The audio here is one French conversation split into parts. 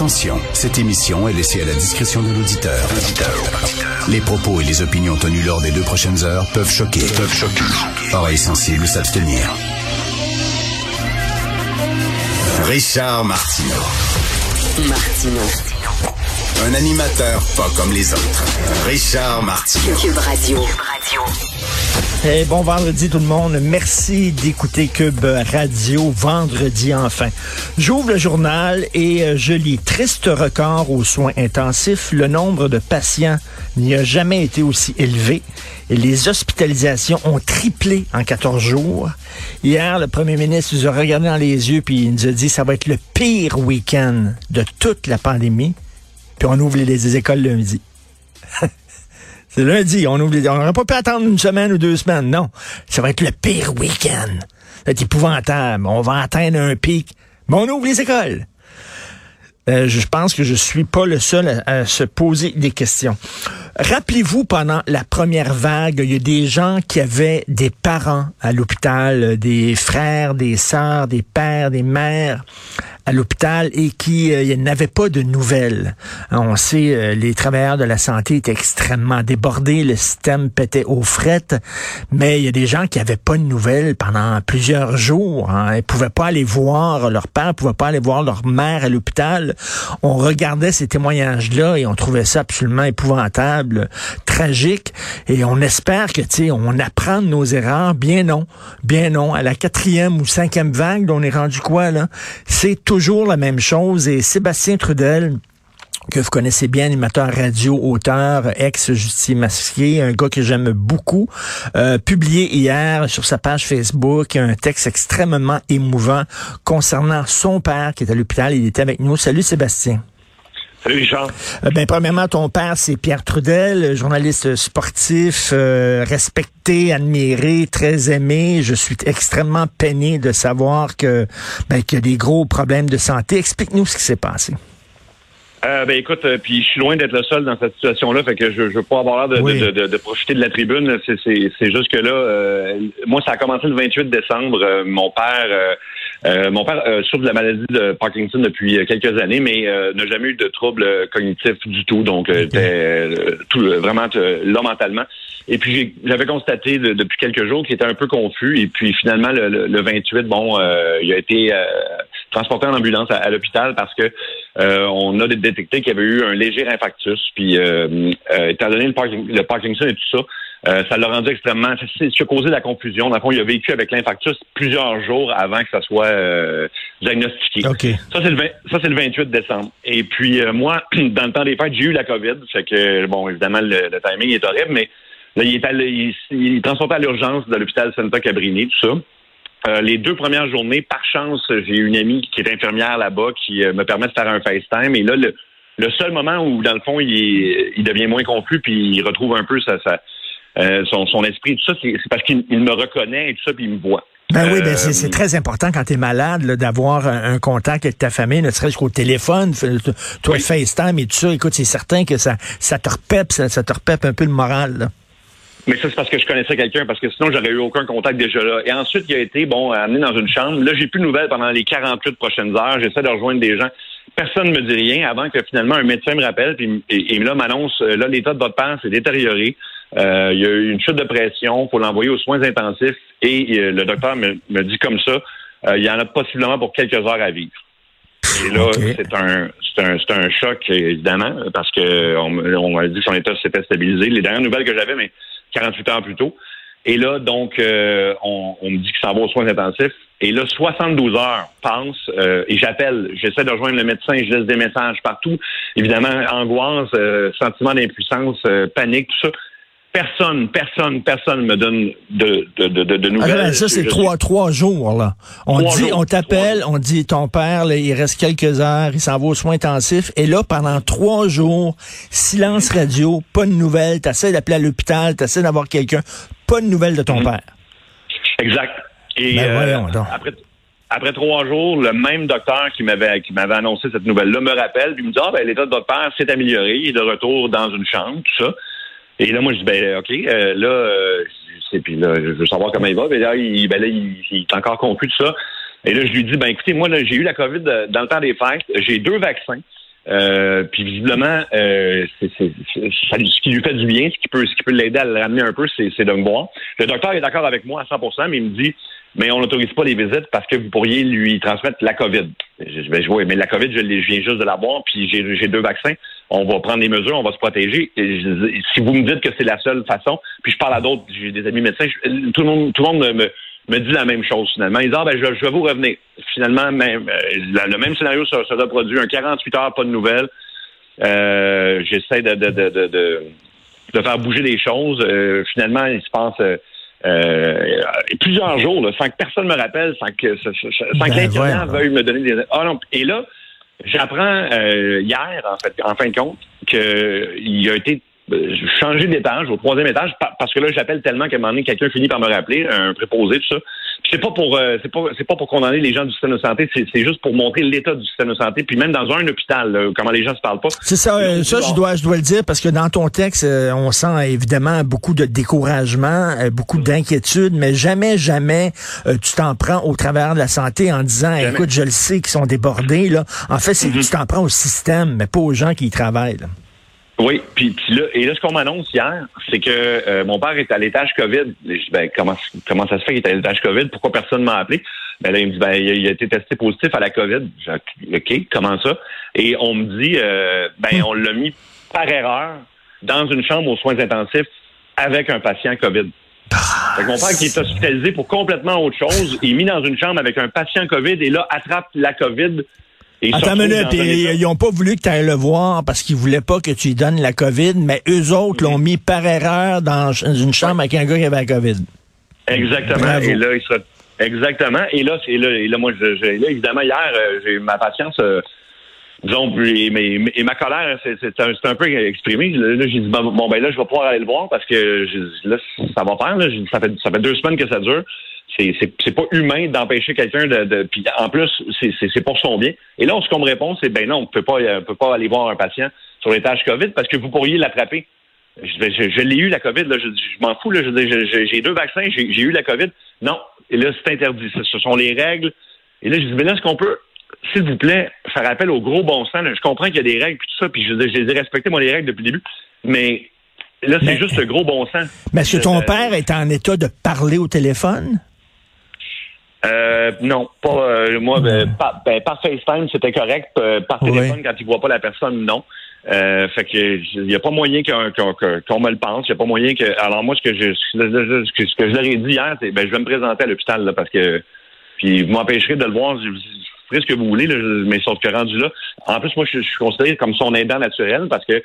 Attention, cette émission est laissée à la discrétion de l'auditeur. Les propos et les opinions tenues lors des deux prochaines heures peuvent choquer. Peuvent choquer. Oreilles sensibles s'abstenir. Richard Martineau. Martino. Un animateur pas comme les autres. Richard Martineau. Cube Radio. Eh, bon vendredi tout le monde. Merci d'écouter Cube Radio vendredi enfin. J'ouvre le journal et euh, je lis triste record aux soins intensifs. Le nombre de patients n'y a jamais été aussi élevé et les hospitalisations ont triplé en 14 jours. Hier, le premier ministre nous a regardé dans les yeux puis il nous a dit ça va être le pire week-end de toute la pandémie. Puis on ouvre les, les écoles lundi. C'est lundi. On oublie. On n'aurait pas pu attendre une semaine ou deux semaines. Non. Ça va être le pire week-end. Ça va être épouvantable. On va atteindre un pic. Mais on ouvre les écoles. Euh, je pense que je suis pas le seul à, à se poser des questions. Rappelez-vous, pendant la première vague, il y a des gens qui avaient des parents à l'hôpital, euh, des frères, des sœurs, des pères, des mères à l'hôpital et qui euh, n'avaient pas de nouvelles. Hein, On sait, euh, les travailleurs de la santé étaient extrêmement débordés, le système pétait aux frettes, mais il y a des gens qui n'avaient pas de nouvelles pendant plusieurs jours. Hein. Ils pouvaient pas aller voir leur père, pouvaient pas aller voir leur mère à l'hôpital. On regardait ces témoignages-là et on trouvait ça absolument épouvantable, tragique, et on espère que, tu on apprend de nos erreurs. Bien non, bien non. À la quatrième ou cinquième vague, on est rendu quoi, là? C'est toujours la même chose. Et Sébastien Trudel, que vous connaissez bien, animateur radio, auteur, ex-justicier masqué, un gars que j'aime beaucoup, euh, publié hier sur sa page Facebook un texte extrêmement émouvant concernant son père qui est à l'hôpital. Il était avec nous. Salut Sébastien. Salut Richard. Euh, ben, premièrement, ton père, c'est Pierre Trudel, journaliste sportif, euh, respecté, admiré, très aimé. Je suis extrêmement peiné de savoir que ben, qu'il y a des gros problèmes de santé. Explique-nous ce qui s'est passé. Euh, ben écoute, euh, puis je suis loin d'être le seul dans cette situation-là, fait que je, je veux pas avoir l'air de, Oui. de, de, de profiter de la tribune. C'est, c'est, c'est juste que là, euh, moi, ça a commencé le 28 décembre. Euh, mon père, euh, euh, mon père euh, souffre de la maladie de Parkinson depuis quelques années, mais euh, n'a jamais eu de troubles cognitifs du tout. Donc, euh, était tout, vraiment euh, là mentalement. Et puis j'ai- j'avais constaté de- depuis quelques jours qu'il était un peu confus. Et puis finalement, le, le- le 28, bon, euh, il a été euh, transporté en ambulance à, à l'hôpital parce que euh, on a détecté qu'il y avait eu un léger infarctus. Puis euh, euh, étant donné le, le Parkinson et tout ça, euh, ça l'a rendu extrêmement. C'est ce a causé la confusion. Dans le fond, il a vécu avec l'infarctus plusieurs jours avant que ça soit euh, diagnostiqué. OK. Ça, c'est le, 20 ça, c'est le 28 décembre. Et puis, euh, moi, dans le temps des fêtes, j'ai eu la COVID. Fait que, bon, évidemment, le, le timing est horrible, mais là, il est, allé, il, il est transporté à l'urgence de l'hôpital Santa Cabrini, tout ça. Euh, les deux premières journées, par chance, j'ai une amie qui est infirmière là-bas qui euh, me permet de faire un FaceTime. Et là, le, le seul moment où, dans le fond, il, est- il devient moins confus puis il retrouve un peu sa, sa, euh, son, son esprit, tout ça, c'est parce qu'il il me reconnaît et tout ça, puis il me voit. Ben oui, ben c'est très important quand tu es malade d'avoir un, un contact avec ta famille, ne serait-ce qu'au téléphone, toi Oui. FaceTime et tout ça. Écoute, c'est certain que ça, ça te repepe, ça, ça te repepe un peu le moral. là. Mais ça, c'est parce que je connaissais quelqu'un, parce que sinon, j'aurais eu aucun contact déjà là. Et ensuite, il a été, bon, amené dans une chambre. Là, j'ai plus de nouvelles pendant les 48 prochaines heures. J'essaie de rejoindre des gens. Personne ne me dit rien avant que finalement un médecin me rappelle puis, et, et là m'annonce, euh, là, l'état de votre père s'est détérioré. Euh, il y a eu une chute de pression pour l'envoyer aux soins intensifs. Et euh, le docteur me, me dit comme ça, euh, il y en a possiblement pour quelques heures à vivre. Et là, Ok. c'est un, c'est un, c'est un choc, évidemment, parce que on, on m'a dit que son état s'était stabilisé. Les dernières nouvelles que j'avais, mais 48 heures plus tôt. Et là, donc, euh, on, me dit que ça va aux soins intensifs. Et là, 72 heures passent euh, et j'appelle, j'essaie de rejoindre le médecin, je laisse des messages partout. Évidemment, angoisse, euh, sentiment d'impuissance, euh, panique, tout ça. Personne, personne, personne me donne de, de, de, de, de Ah, nouvelles. ben, ça, c'est trois, trois jours, là. On Trois dit, jours. on t'appelle, on dit ton père, là, il reste quelques heures, il s'en va aux soins intensifs. Et là, pendant trois jours, silence radio, pas de nouvelles, t'essaies d'appeler à l'hôpital, t'essaies d'avoir quelqu'un, pas de nouvelles de ton Mhm. père. Exact. Et Ben, euh, voyons donc. après, après trois jours, le même docteur qui m'avait qui m'avait annoncé cette nouvelle-là me rappelle, puis me dit ah ben l'état de votre père s'est amélioré, il est de retour dans une chambre, tout ça. Et là moi je dis ben ok, euh, là euh, je puis là je veux savoir comment il va, ben là il ben là il, il est encore confus de ça. Et là je lui dis ben écoutez moi là j'ai eu la Covid euh, dans le temps des fêtes, j'ai deux vaccins. Euh, puis visiblement, euh, ce qui lui fait du bien, ce qui peut, ce qui peut l'aider à le ramener un peu, c'est, de me voir. Le docteur est d'accord avec moi à 100%, mais il me dit, mais on n'autorise pas les visites parce que vous pourriez lui transmettre la COVID. Je vais jouer, mais la COVID, je, viens juste de la boire, puis j'ai, j'ai deux vaccins. On va prendre des mesures, on va se protéger. si vous me dites que c'est la seule façon, puis je parle à d'autres, j'ai des amis médecins, tout le monde, tout le monde me me dit la même chose finalement. Ils disent ah, ben, je, vais vous revenir. Finalement, même, euh, le même scénario se, se, reproduit. Un 48 heures, pas de nouvelles. Euh, j'essaie de, de, de, de, faire bouger les choses. Euh, finalement, il se passe plusieurs jours sans que personne me rappelle, sans que, sans ben, veuille me donner des... Ah non, et là, j'apprends hier, en fait, en fin de compte, qu'il a été ben, changer d'étage au troisième étage parce que là j'appelle tellement qu'à un moment donné quelqu'un finit par me rappeler un préposé tout ça c'est pas pour euh, c'est pas c'est pas pour condamner les gens du système de santé c'est juste pour montrer l'état du système de santé puis même dans un hôpital comment les gens se parlent pas. C'est ça euh, ça je dois je dois le dire parce que dans ton texte euh, on sent évidemment beaucoup de découragement beaucoup mm. d'inquiétude mais jamais jamais tu t'en prends au travers de la santé en disant écoute je le sais qu'ils sont débordés là. En fait c'est mm-hmm. tu t'en prends au système mais pas aux gens qui y travaillent oui, puis, là, et là, ce qu'on m'annonce hier, c'est que euh, mon père est à l'étage COVID. Je dis, ben, comment, comment ça se fait qu'il est à l'étage COVID? Pourquoi personne m'a appelé? Ben là, il me dit, ben, il a été testé positif à la COVID. Je OK, comment ça? Et on me dit, euh, ben, on l'a mis par erreur dans une chambre aux soins intensifs avec un patient COVID. Fait mon père qui est hospitalisé pour complètement autre chose, est mis dans une chambre avec un patient COVID et là, attrape la COVID Attends une minute, ils n'ont pas voulu que tu ailles le voir parce qu'ils voulaient pas que tu lui donnes la COVID, mais eux autres l'ont mis par erreur dans une chambre avec un gars qui avait la COVID. Exactement. Et là, il sera... Exactement. Et là, c'est là, et là, moi, je, là, évidemment, hier, euh, j'ai ma patience. Euh, disons, et, et, ma colère, c'est un, un, peu exprimé. Là, j'ai dit, bon, ben là, je vais pouvoir aller le voir parce que là, ça va faire. Là. Ça, fait, ça fait deux semaines que ça dure c'est pas humain d'empêcher quelqu'un de, de puis en plus c'est pour son bien. Et là, ce qu'on me répond, c'est ben non, on peut pas, on peut pas aller voir un patient sur les tâches COVID parce que vous pourriez l'attraper. Je, l'ai eu la COVID, là, je, m'en fous, là, j'ai deux vaccins, j'ai eu la COVID. Non, et là, c'est interdit. Ce sont les règles. Et là, je dis, mais là, est-ce qu'on peut, s'il vous plaît, faire appel au gros bon sens? Je comprends qu'il y a des règles puis tout ça, puis je, je les ai respectées, moi, les règles depuis le début. Mais là, c'est juste le gros bon sens. Mais est-ce que ton père est en état de parler au téléphone? Euh, non, pas euh, moi. Ben, par, ben, par, FaceTime, c'était correct. Euh, par téléphone, quand il voit pas la personne, non. Euh, fait que il n'y a pas moyen qu'on me le pense. Il y a pas moyen que. Alors moi, ce que je ce que, je leur ai dit hier, c'est ben je vais me présenter à l'hôpital parce que puis vous m'empêcherez de le voir. Je, ferai ce que vous voulez, là, mais sauf que rendu là. En plus, moi, je, suis considéré comme son aidant naturel parce que,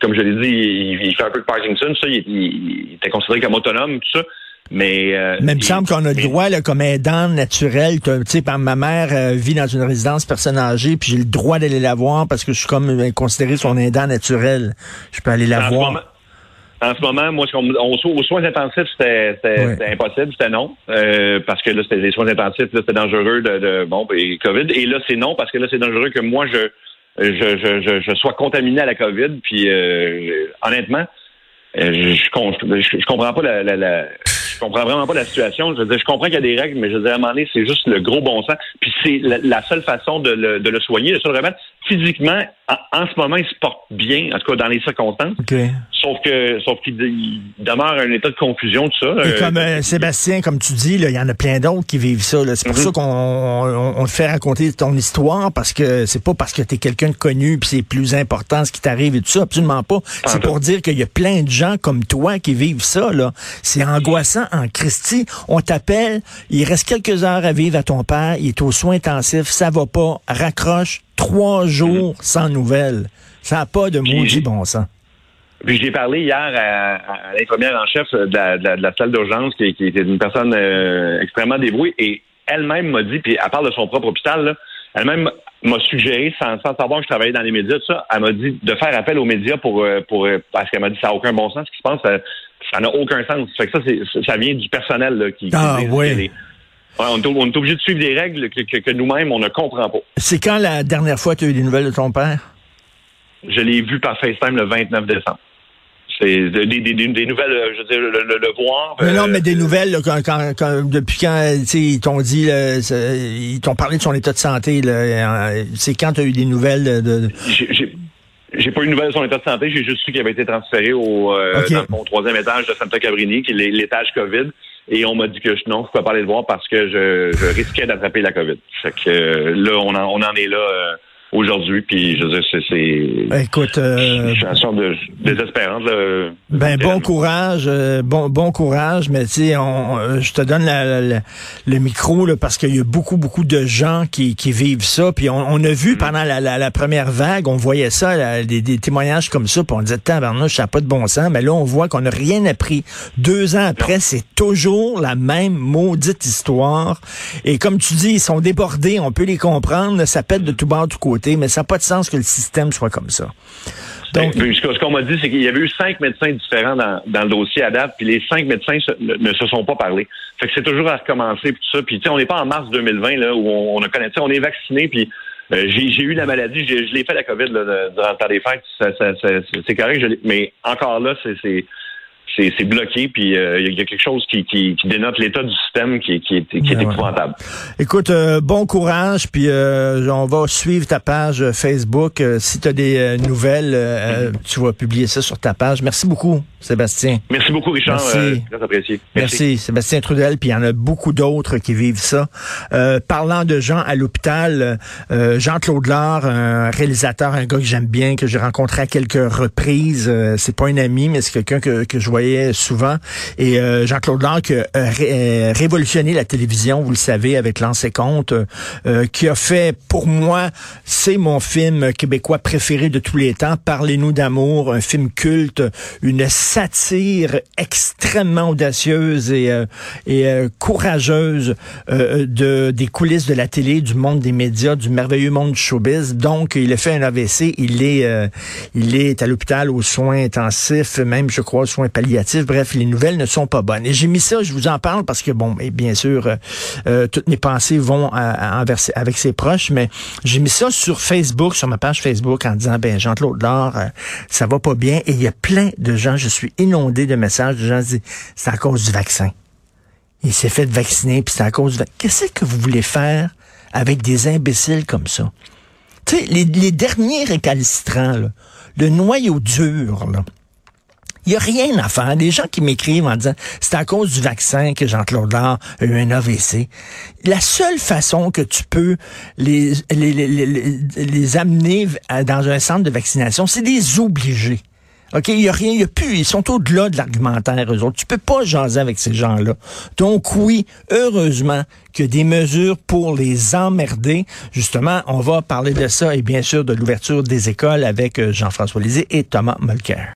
comme je l'ai dit, il, fait un peu de Parkinson, ça, il, il était considéré comme autonome, tout ça. Mais, euh, il me semble qu'on a le droit, là, comme aidant naturel, tu sais, ma mère euh, vit dans une résidence personne âgée, puis j'ai le droit d'aller la voir parce que je suis comme euh, considéré son aidant naturel. Je peux aller la voir. En ce moment, moi, on, aux soins intensifs, c'était impossible, c'était non, euh, parce que là, c'était les soins intensifs, là, c'était dangereux de, de bon, et COVID. Et là, c'est non, parce que là, c'est dangereux que moi, je, je, je, je, sois contaminé à la COVID. Puis, honnêtement, je, je, comprends pas la, la je comprends vraiment pas la situation. Je veux dire, je comprends qu'il y a des règles, mais je veux dire, à un moment donné, c'est juste le gros bon sens. Puis c'est la, seule façon de le, de le soigner, le seul remède. Physiquement, en, ce moment, il se porte bien, en tout cas dans les circonstances. Sauf que, sauf qu'il demeure un état de confusion, tout ça. Et comme euh, Sébastien, comme tu dis, il y en a plein d'autres qui vivent ça. C'est pour mhm. ça qu'on on, te fait raconter ton histoire, parce que c'est pas parce que tu es quelqu'un de connu puis c'est plus important ce qui t'arrive et tout ça, absolument pas. C'est pour dire qu'il y a plein de gens comme toi qui vivent ça. là. C'est angoissant en Christie. On t'appelle, il reste quelques heures à vivre à ton père, il est aux soins intensifs, ça va pas, raccroche, trois jours mhm. sans nouvelles. Ça n'a pas de maudit bon sens. Puis j'ai parlé hier à, l'infirmière en chef de la, salle d'urgence, qui, était une personne euh, extrêmement débrouillée, et elle-même m'a dit, puis elle parle de son propre hôpital, elle-même m'a suggéré, sans, savoir que je travaillais dans les médias, tout ça, elle m'a dit de faire appel aux médias pour, euh, pour euh, parce qu'elle m'a dit ça n'a aucun bon sens ce qui se passe, ça n'a aucun sens. Fait que ça, c'est, ça vient du personnel là, qui, ah, oui. On, est, obligé de suivre des règles que, que nous-mêmes, on ne comprend pas. C'est quand la dernière fois que tu as eu des nouvelles de ton père? Je l'ai vu par FaceTime le 29 décembre. c'est des, des, des, nouvelles, euh, je veux dire, le, voir. Mais non, mais des nouvelles, quand, quand, depuis quand ils t'ont dit, ils t'ont parlé de son état de santé, c'est quand tu as eu des nouvelles de... J'ai pas eu de nouvelles de son état de santé, j'ai juste su qu'il avait été transféré au, dans troisième étage de Santa Cabrini, qui est l'étage COVID. Et on m'a dit que non, je pouvais pas aller le voir parce que je, je risquais d'attraper la COVID. Fait que là, on en, on en est là aujourd'hui. Puis je veux dire, c'est ben, écoute, euh, une chanson de désespérante. Là, ben bon courage, euh, bon bon courage. Mais tu sais, on, je te donne le micro là, parce qu'il y a beaucoup beaucoup de gens qui, qui vivent ça. Puis on, a vu mm. pendant la, la, première vague, on voyait ça, des, des, témoignages comme ça. Puis on disait, tabarnouche, ça n'a pas de bon sens. Mais là, on voit qu'on n'a rien appris. Deux ans après, c'est toujours la même maudite histoire. Et comme tu dis, ils sont débordés. On peut les comprendre. Ça pète de tout bas, de tout côté mais ça n'a pas de sens que le système soit comme ça. Donc, ce qu'on m'a dit, c'est qu'il y avait eu cinq médecins différents dans, le dossier à date, puis les cinq médecins ne, se sont pas parlé. Fait que c'est toujours à recommencer, tout ça. Puis, tu sais, on n'est pas en mars 2020, là, où on, a connaît, on est vacciné, puis euh, j'ai eu la maladie, je l'ai fait la COVID là, durant le temps des fêtes, c'est correct, mais encore là, c'est c'est bloqué, puis euh, il y a quelque chose qui, qui, dénote l'état du système qui, qui est, qui est ben épouvantable. Écoute, euh, bon courage, puis euh, on va suivre ta page Facebook. si tu as des nouvelles, tu vas publier ça sur ta page. Merci beaucoup, Sébastien. Merci beaucoup, Richard. Merci. très apprécié. Merci. Sébastien Trudel, puis il y en a beaucoup d'autres qui vivent ça. parlant de gens à l'hôpital, Jean-Claude Lard, un réalisateur, un gars que j'aime bien, que j'ai rencontré à quelques reprises. c'est pas un ami, mais c'est quelqu'un que, que je voyais souvent. Et euh, Jean-Claude Lanque a euh, révolutionné la télévision, vous le savez, avec L'ancé compte, euh, qui a fait, pour moi, c'est mon film québécois préféré de tous les temps, Parlez-nous d'amour, un film culte, une satire extrêmement audacieuse et, et courageuse de, des coulisses de la télé, du monde des médias, du merveilleux monde du showbiz. Donc, il a fait un AVC, il est, il est à l'hôpital aux soins intensifs, même, je crois, aux soins palliatifs Bref, les nouvelles ne sont pas bonnes. Et j'ai mis ça, je vous en parle parce que, bon, bien sûr, euh, euh, toutes mes pensées vont avec ses proches, mais j'ai mis ça sur Facebook, sur ma page Facebook, en disant, ben, Jean-Claude Lard, euh, ça va pas bien. Et il y a plein de gens, je suis inondé de messages de gens qui disent, c'est à cause du vaccin. Il s'est fait vacciner, puis c'est à cause du vaccin. Qu'est-ce que vous voulez faire avec des imbéciles comme ça? Tu sais, les, les derniers récalcitrants, là, le noyau dur, là, il n'y a rien à faire. Des gens qui m'écrivent en disant c'est à cause du vaccin que Jean-Claude Lard a eu un AVC. La seule façon que tu peux les, les, les, les, amener dans un centre de vaccination, c'est des obliger. OK, il n'y a rien, il n'y a plus, ils sont au-delà de l'argumentaire, eux autres. Tu peux pas jaser avec ces gens-là. Donc oui, heureusement que des mesures pour les emmerder. Justement, on va parler de ça et bien sûr de l'ouverture des écoles avec euh, Jean-François Lisée et Thomas Mulcair.